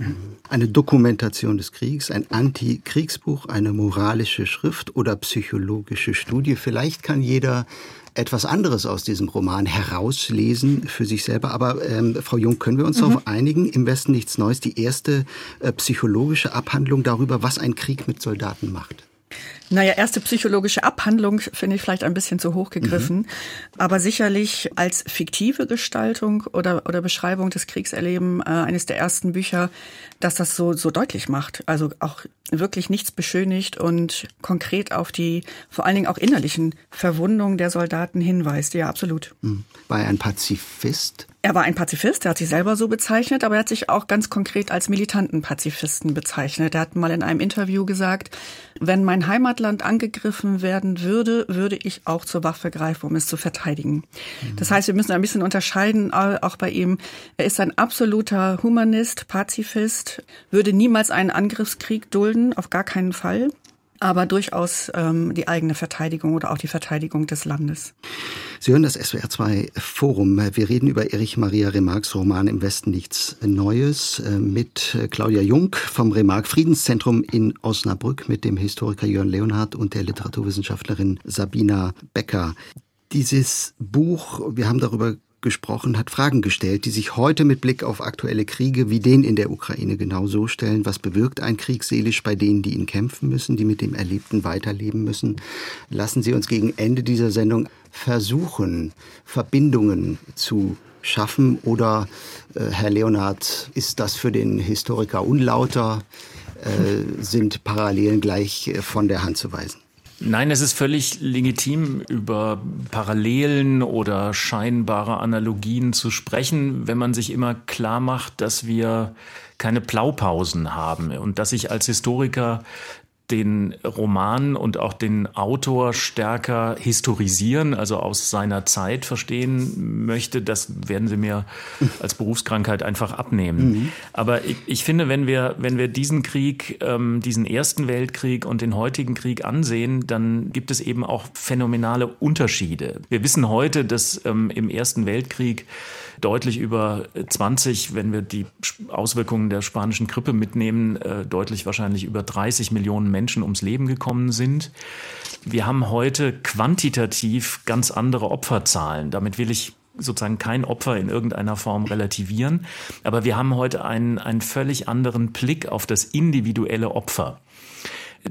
S2: Eine Dokumentation des Kriegs, ein Antikriegsbuch, eine moralische Schrift oder psychologische Studie. Vielleicht kann jeder etwas anderes aus diesem Roman herauslesen für sich selber. Aber ähm, Frau Jung, können wir uns mhm. darauf einigen, im Westen nichts Neues, die erste äh, psychologische Abhandlung darüber, was ein Krieg mit Soldaten macht?
S3: Naja, erste psychologische Abhandlung finde ich vielleicht ein bisschen zu hoch gegriffen, mhm. aber sicherlich als fiktive Gestaltung oder, oder Beschreibung des Kriegserlebens äh, eines der ersten Bücher, dass das so, so deutlich macht. Also auch wirklich nichts beschönigt und konkret auf die vor allen Dingen auch innerlichen Verwundungen der Soldaten hinweist. Ja, absolut.
S2: Mhm. War er ein Pazifist?
S3: Er war ein Pazifist, er hat sich selber so bezeichnet, aber er hat sich auch ganz konkret als militanten Pazifisten bezeichnet. Er hat mal in einem Interview gesagt, wenn mein Heimatland angegriffen werden würde, würde ich auch zur Waffe greifen, um es zu verteidigen. Mhm. Das heißt, wir müssen ein bisschen unterscheiden, auch bei ihm. Er ist ein absoluter Humanist, Pazifist, würde niemals einen Angriffskrieg dulden, auf gar keinen Fall aber durchaus ähm, die eigene Verteidigung oder auch die Verteidigung des Landes.
S2: Sie hören das SWR2 Forum. Wir reden über Erich Maria Remarques Roman Im Westen nichts Neues äh, mit Claudia Jung vom Remarque Friedenszentrum in Osnabrück, mit dem Historiker Jörn Leonhardt und der Literaturwissenschaftlerin Sabina Becker. Dieses Buch, wir haben darüber gesprochen, hat Fragen gestellt, die sich heute mit Blick auf aktuelle Kriege wie den in der Ukraine genau so stellen. Was bewirkt ein Krieg seelisch bei denen, die ihn kämpfen müssen, die mit dem Erlebten weiterleben müssen? Lassen Sie uns gegen Ende dieser Sendung versuchen, Verbindungen zu schaffen oder, äh, Herr Leonhard, ist das für den Historiker unlauter? Äh, sind Parallelen gleich äh, von der Hand zu weisen?
S4: Nein, es ist völlig legitim, über Parallelen oder scheinbare Analogien zu sprechen, wenn man sich immer klar macht, dass wir keine Blaupausen haben und dass ich als Historiker den Roman und auch den Autor stärker historisieren, also aus seiner Zeit verstehen möchte, das werden Sie mir als Berufskrankheit einfach abnehmen. Mhm. Aber ich, ich, finde, wenn wir, wenn wir diesen Krieg, ähm, diesen Ersten Weltkrieg und den heutigen Krieg ansehen, dann gibt es eben auch phänomenale Unterschiede. Wir wissen heute, dass ähm, im Ersten Weltkrieg deutlich über 20, wenn wir die Auswirkungen der spanischen Grippe mitnehmen, äh, deutlich wahrscheinlich über 30 Millionen Menschen ums Leben gekommen sind. Wir haben heute quantitativ ganz andere Opferzahlen. Damit will ich sozusagen kein Opfer in irgendeiner Form relativieren. Aber wir haben heute einen, einen völlig anderen Blick auf das individuelle Opfer.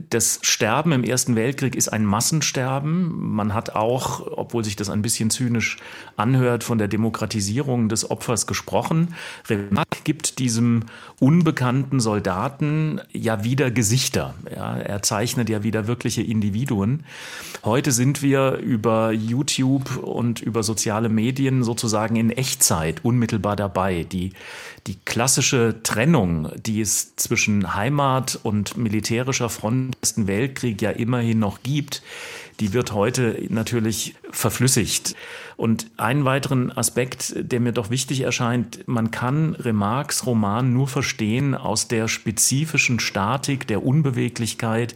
S4: Das Sterben im Ersten Weltkrieg ist ein Massensterben. Man hat auch, obwohl sich das ein bisschen zynisch anhört, von der Demokratisierung des Opfers gesprochen. Remarque gibt diesem unbekannten Soldaten ja wieder Gesichter. Ja, er zeichnet ja wieder wirkliche Individuen. Heute sind wir über YouTube und über soziale Medien sozusagen in Echtzeit unmittelbar dabei. Die, die klassische Trennung, die es zwischen Heimat und militärischer Front im Ersten Weltkrieg ja immerhin noch gibt, die wird heute natürlich verflüssigt. Und einen weiteren Aspekt, der mir doch wichtig erscheint, man kann Remarques Roman nur verstehen aus der spezifischen Statik, der Unbeweglichkeit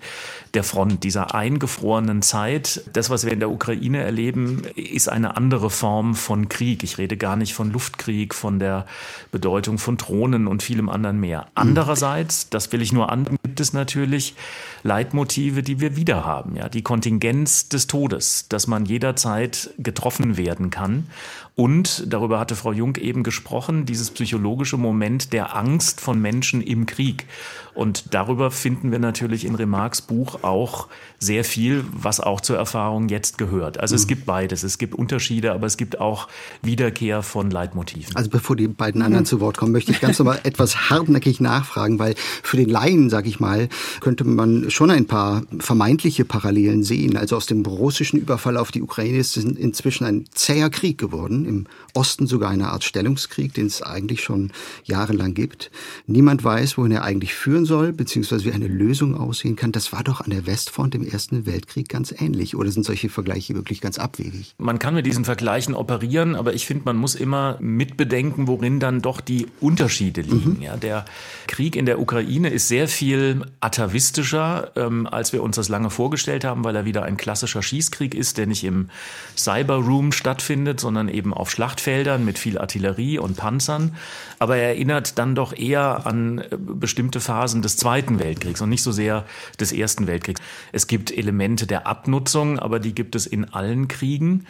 S4: der Front, dieser eingefrorenen Zeit. Das, was wir in der Ukraine erleben, ist eine andere Form von Krieg. Ich rede gar nicht von Luftkrieg, von der Bedeutung von Drohnen und vielem anderen mehr. Andererseits, das will ich nur an, gibt es natürlich Leitmotive, die wir wieder haben. Ja, die Kontingenz des Todes, dass man jederzeit getroffen werden kann. Und, darüber hatte Frau Jung eben gesprochen, dieses psychologische Moment der Angst von Menschen im Krieg. Und darüber finden wir natürlich in Remarques Buch auch sehr viel, was auch zur Erfahrung jetzt gehört. Also es mhm. gibt beides. Es gibt Unterschiede, aber es gibt auch Wiederkehr von Leitmotiven.
S2: Also bevor die beiden anderen mhm. zu Wort kommen, möchte ich ganz nochmal etwas hartnäckig nachfragen, weil für den Laien, sag ich mal, könnte man schon ein paar vermeintliche Parallelen sehen. Also aus dem russischen Überfall auf die Ukraine ist es inzwischen ein zäher Krieg geworden. Im Osten sogar eine Art Stellungskrieg, den es eigentlich schon jahrelang gibt. Niemand weiß, wohin er eigentlich führen soll, beziehungsweise wie eine Lösung aussehen kann, das war doch an der Westfront im Ersten Weltkrieg ganz ähnlich. Oder sind solche Vergleiche wirklich ganz abwegig?
S4: Man kann mit diesen Vergleichen operieren, aber ich finde, man muss immer mitbedenken, worin dann doch die Unterschiede liegen. Mhm. Ja, der Krieg in der Ukraine ist sehr viel atavistischer, ähm, als wir uns das lange vorgestellt haben, weil er wieder ein klassischer Schießkrieg ist, der nicht im Cyberroom stattfindet, sondern eben auf Schlachtfeldern mit viel Artillerie und Panzern. Aber er erinnert dann doch eher an äh, bestimmte Phasen des Zweiten Weltkriegs und nicht so sehr des Ersten Weltkriegs. Es gibt Elemente der Abnutzung, aber die gibt es in allen Kriegen.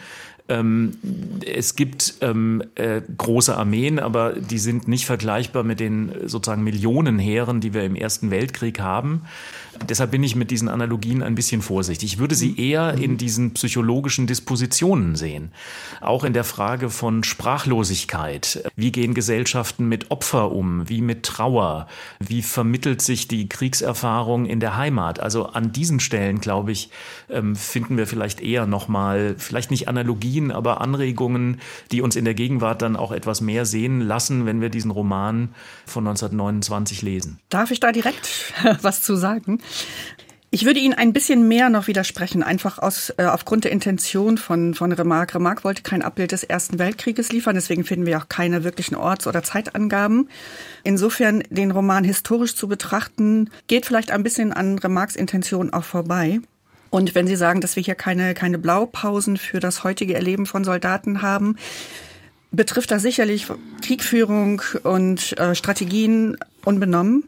S4: Ähm, es gibt ähm, äh, große Armeen, aber die sind nicht vergleichbar mit den sozusagen Millionenheeren, die wir im Ersten Weltkrieg haben. Deshalb bin ich mit diesen Analogien ein bisschen vorsichtig. Ich würde sie eher in diesen psychologischen Dispositionen sehen. Auch in der Frage von Sprachlosigkeit. Wie gehen Gesellschaften mit Opfer um? Wie mit Trauer? Wie vermittelt sich die Kriegserfahrung in der Heimat? Also an diesen Stellen, glaube ich, ähm, finden wir vielleicht eher nochmal, vielleicht nicht Analogien, aber Anregungen, die uns in der Gegenwart dann auch etwas mehr sehen lassen, wenn wir diesen Roman von 1929 lesen.
S3: Darf ich da direkt was zu sagen? Ich würde Ihnen ein bisschen mehr noch widersprechen, einfach aus, äh, aufgrund der Intention von, von Remarque. Remarque wollte kein Abbild des Ersten Weltkrieges liefern, deswegen finden wir auch keine wirklichen Orts- oder Zeitangaben. Insofern den Roman historisch zu betrachten, geht vielleicht ein bisschen an Remarques Intention auch vorbei. Und wenn Sie sagen, dass wir hier keine, keine Blaupausen für das heutige Erleben von Soldaten haben, betrifft das sicherlich Kriegführung und äh, Strategien unbenommen.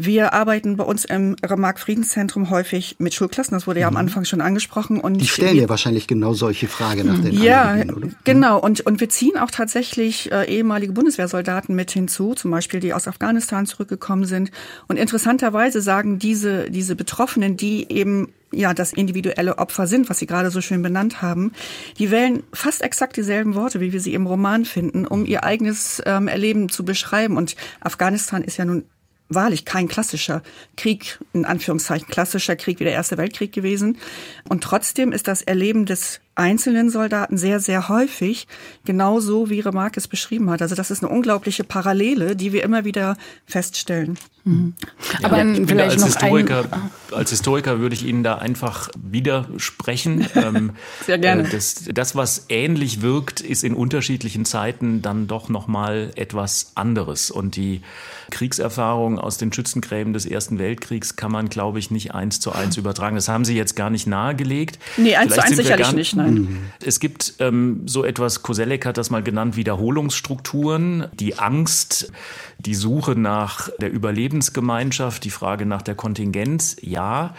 S3: Wir arbeiten bei uns im Remark Friedenszentrum häufig mit Schulklassen, das wurde ja am mhm. Anfang schon angesprochen.
S2: Und die stellen ja wahrscheinlich genau solche Fragen nach den
S3: Ja? Mhm. genau. Und, und wir ziehen auch tatsächlich äh, ehemalige Bundeswehrsoldaten mit hinzu, zum Beispiel die aus Afghanistan zurückgekommen sind. Und interessanterweise sagen diese, diese Betroffenen, die eben ja das individuelle Opfer sind, was Sie gerade so schön benannt haben, die wählen fast exakt dieselben Worte, wie wir sie im Roman finden, um ihr eigenes ähm, Erleben zu beschreiben. Und Afghanistan ist ja nun wahrlich kein klassischer Krieg, in Anführungszeichen klassischer Krieg wie der Erste Weltkrieg gewesen. Und trotzdem ist das Erleben des einzelnen Soldaten sehr, sehr häufig genauso, wie Remarque es beschrieben hat. Also das ist eine unglaubliche Parallele, die wir immer wieder feststellen.
S4: Mhm. Ja, Aber ich vielleicht als Historiker, ein, als Historiker würde ich Ihnen da einfach widersprechen.
S3: Ähm, sehr gerne.
S4: Äh, das, das, was ähnlich wirkt, ist in unterschiedlichen Zeiten dann doch noch mal etwas anderes. Und die Kriegserfahrung aus den Schützengräben des Ersten Weltkriegs kann man, glaube ich, nicht eins zu eins übertragen. Das haben Sie jetzt gar nicht nahegelegt.
S3: Nee, eins Vielleicht zu eins sicherlich nicht, nein.
S4: Mhm. Es gibt ähm, so etwas, Koselleck hat das mal genannt, Wiederholungsstrukturen, die Angst, die Suche nach der Überlebensgemeinschaft, die Frage nach der Kontingenz, ja.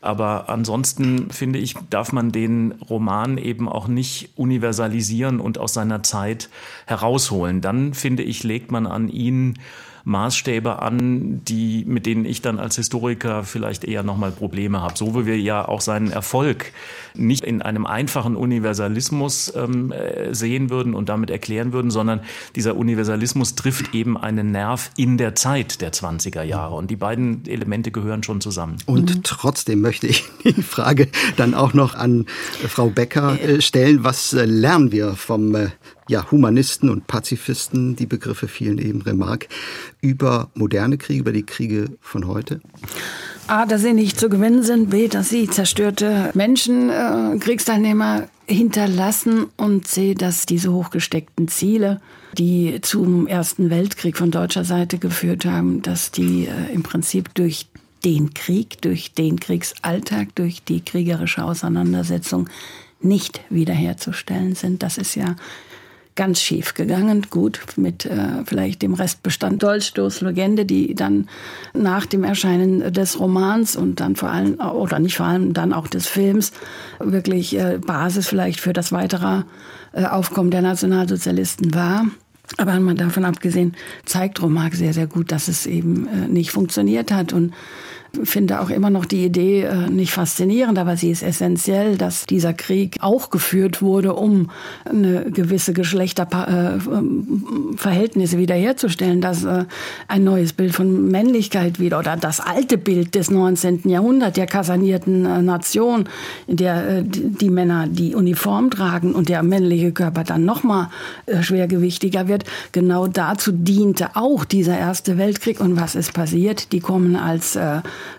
S4: Aber ansonsten finde ich, darf man den Roman eben auch nicht universalisieren und aus seiner Zeit herausholen. Dann finde ich, legt man an ihn Maßstäbe an, die, mit denen ich dann als Historiker vielleicht eher nochmal Probleme habe. So wie wir ja auch seinen Erfolg nicht in einem einfachen Universalismus ähm, äh, sehen würden und damit erklären würden, sondern dieser Universalismus trifft eben einen Nerv in der Zeit der 20er Jahre. Und die beiden Elemente gehören schon zusammen.
S2: Und mhm. trotzdem möchte ich die Frage dann auch noch an Frau Becker äh, stellen. Was äh, lernen wir vom ja, Humanisten und Pazifisten, die Begriffe fielen eben Remarque, über moderne Kriege, über die Kriege von heute?
S5: A, dass sie nicht zu gewinnen sind, B, dass sie zerstörte Menschen, äh, Kriegsteilnehmer hinterlassen und C, dass diese hochgesteckten Ziele, die zum Ersten Weltkrieg von deutscher Seite geführt haben, dass die äh, im Prinzip durch den Krieg, durch den Kriegsalltag, durch die kriegerische Auseinandersetzung nicht wiederherzustellen sind. Das ist ja ganz schief gegangen. Gut, mit äh, vielleicht dem Restbestand Dolchstoß, Legende, die dann nach dem Erscheinen des Romans und dann vor allem, oder nicht vor allem, dann auch des Films wirklich äh, Basis vielleicht für das weitere äh, Aufkommen der Nationalsozialisten war. Aber davon abgesehen, zeigt Romark sehr, sehr gut, dass es eben äh, nicht funktioniert hat. Und finde auch immer noch die Idee äh, nicht faszinierend, aber sie ist essentiell, dass dieser Krieg auch geführt wurde, um eine gewisse Geschlechterverhältnisse äh, wiederherzustellen, dass äh, ein neues Bild von Männlichkeit wieder oder das alte Bild des 19. Jahrhunderts der kasanierten äh, Nation, in der äh, die Männer die Uniform tragen und der männliche Körper dann nochmal äh, schwergewichtiger wird, genau dazu diente auch dieser Erste Weltkrieg. Und was ist passiert? Die kommen als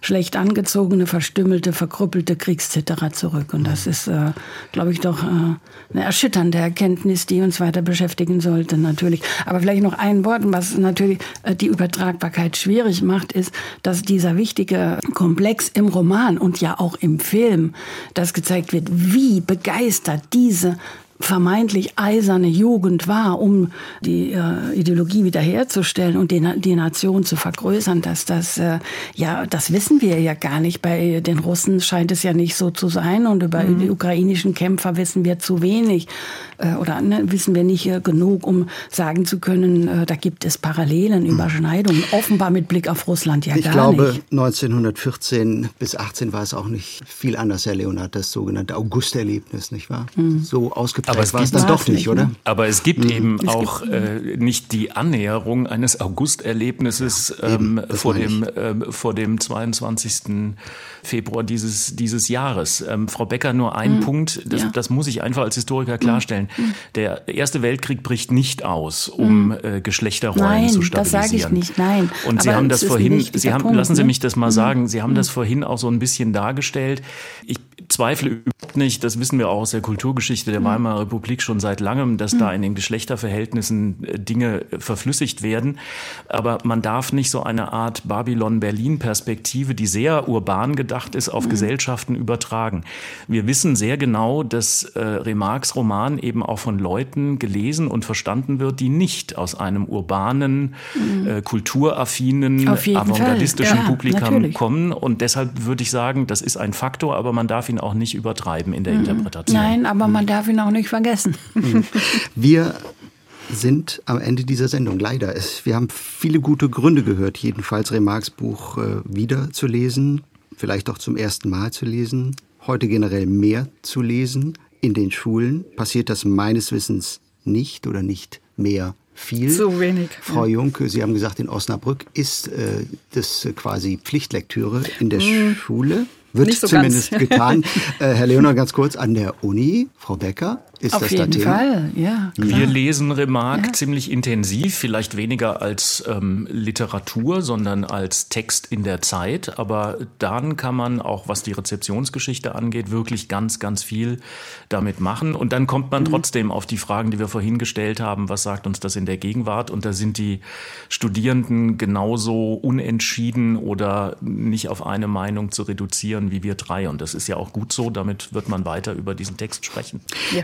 S5: schlecht angezogene, verstümmelte, verkrüppelte Kriegszitterer zurück. Und das ist, äh, glaube ich, doch äh, eine erschütternde Erkenntnis, die uns weiter beschäftigen sollte, natürlich. Aber vielleicht noch ein Wort, was natürlich äh, die Übertragbarkeit schwierig macht, ist, dass dieser wichtige Komplex im Roman und ja auch im Film, das gezeigt wird, wie begeistert diese vermeintlich eiserne Jugend war, um die äh, Ideologie wiederherzustellen und die, die Nation zu vergrößern, dass das, äh, ja, das wissen wir ja gar nicht. Bei den Russen scheint es ja nicht so zu sein und über mhm. die ukrainischen Kämpfer wissen wir zu wenig äh, oder ne, wissen wir nicht äh, genug, um sagen zu können, äh, da gibt es Parallelen, mhm. Überschneidungen. Offenbar mit Blick auf Russland ja
S2: ich
S5: gar
S2: glaube,
S5: nicht.
S2: Ich glaube, 1914 bis 18 war es auch nicht viel anders, Herr Leonhard, das sogenannte August-Erlebnis, nicht wahr? Mhm. So ausgeprägt aber es war es dann doch nicht, oder?
S4: Aber es gibt mhm. eben es auch gibt, äh, nicht die Annäherung eines August-Erlebnisses ja, ähm, vor, dem, äh, vor dem 22. Februar dieses, dieses Jahres. Ähm, Frau Becker, nur ein mhm. Punkt, das, ja. das muss ich einfach als Historiker klarstellen. Mhm. Der Erste Weltkrieg bricht nicht aus, um mhm. äh, Geschlechterrollen
S5: nein,
S4: zu stabilisieren.
S5: das sage ich nicht, nein.
S4: Und Sie haben das vorhin, Sie haben, Punkt, lassen Sie mich das mal ne? sagen, Sie haben mhm. das vorhin auch so ein bisschen dargestellt. Ich zweifle überhaupt nicht, das wissen wir auch aus der Kulturgeschichte der mhm. Weimarer Republik schon seit langem, dass da mhm. in den Geschlechterverhältnissen äh, Dinge äh, verflüssigt werden. Aber man darf nicht so eine Art Babylon-Berlin-Perspektive, die sehr urban gedacht ist, auf mhm. Gesellschaften übertragen. Wir wissen sehr genau, dass äh, Remarques Roman eben auch von Leuten gelesen und verstanden wird, die nicht aus einem urbanen, mhm. äh, kulturaffinen, avantgardistischen ja, Publikum natürlich. kommen. Und deshalb würde ich sagen, das ist ein Faktor, aber man darf ihn auch nicht übertreiben in der mhm. Interpretation.
S5: Nein, aber man darf ihn auch nicht vergessen. Mhm.
S2: Wir sind am Ende dieser Sendung. Leider. wir haben viele gute Gründe gehört, jedenfalls Remarques Buch äh, wieder zu lesen, vielleicht auch zum ersten Mal zu lesen, heute generell mehr zu lesen. In den Schulen passiert das meines Wissens nicht oder nicht mehr viel.
S3: Zu wenig.
S2: Frau. Junke, Sie haben gesagt, in Osnabrück ist äh, das quasi Pflichtlektüre in der mhm. Schule. Wird so zumindest ganz. getan. Äh, Herr Leonard, ganz kurz, an der Uni, Frau Becker, ist
S5: Auf
S2: das
S5: jeden Thema? Fall, ja.
S4: Klar. Wir lesen Remarque ja. ziemlich intensiv, vielleicht weniger als ähm, Literatur, sondern als Text in der Zeit. Aber dann kann man auch, was die Rezeptionsgeschichte angeht, wirklich ganz, ganz viel damit machen. Und dann kommt man mhm. trotzdem auf die Fragen, die wir vorhin gestellt haben. Was sagt uns das in der Gegenwart? Und da sind die Studierenden genauso unentschieden oder nicht auf eine Meinung zu reduzieren wie wir drei. Und das ist ja auch gut so. Damit wird man weiter über diesen Text sprechen.
S3: Ja.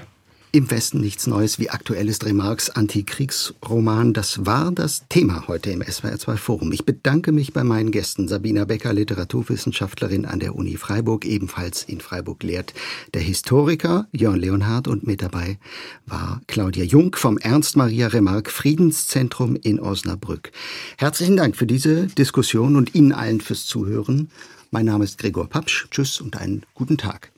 S2: Im Westen nichts Neues, wie aktuell ist Remarques Antikriegsroman. Das war das Thema heute im SWR2 Forum. Ich bedanke mich bei meinen Gästen. Sabina Becker, Literaturwissenschaftlerin an der Uni Freiburg, ebenfalls in Freiburg lehrt der Historiker Jörn Leonhardt und mit dabei war Claudia Jung vom Ernst Maria Remarque Friedenszentrum in Osnabrück. Herzlichen Dank für diese Diskussion und Ihnen allen fürs Zuhören. Mein Name ist Gregor Papsch. Tschüss und einen guten Tag.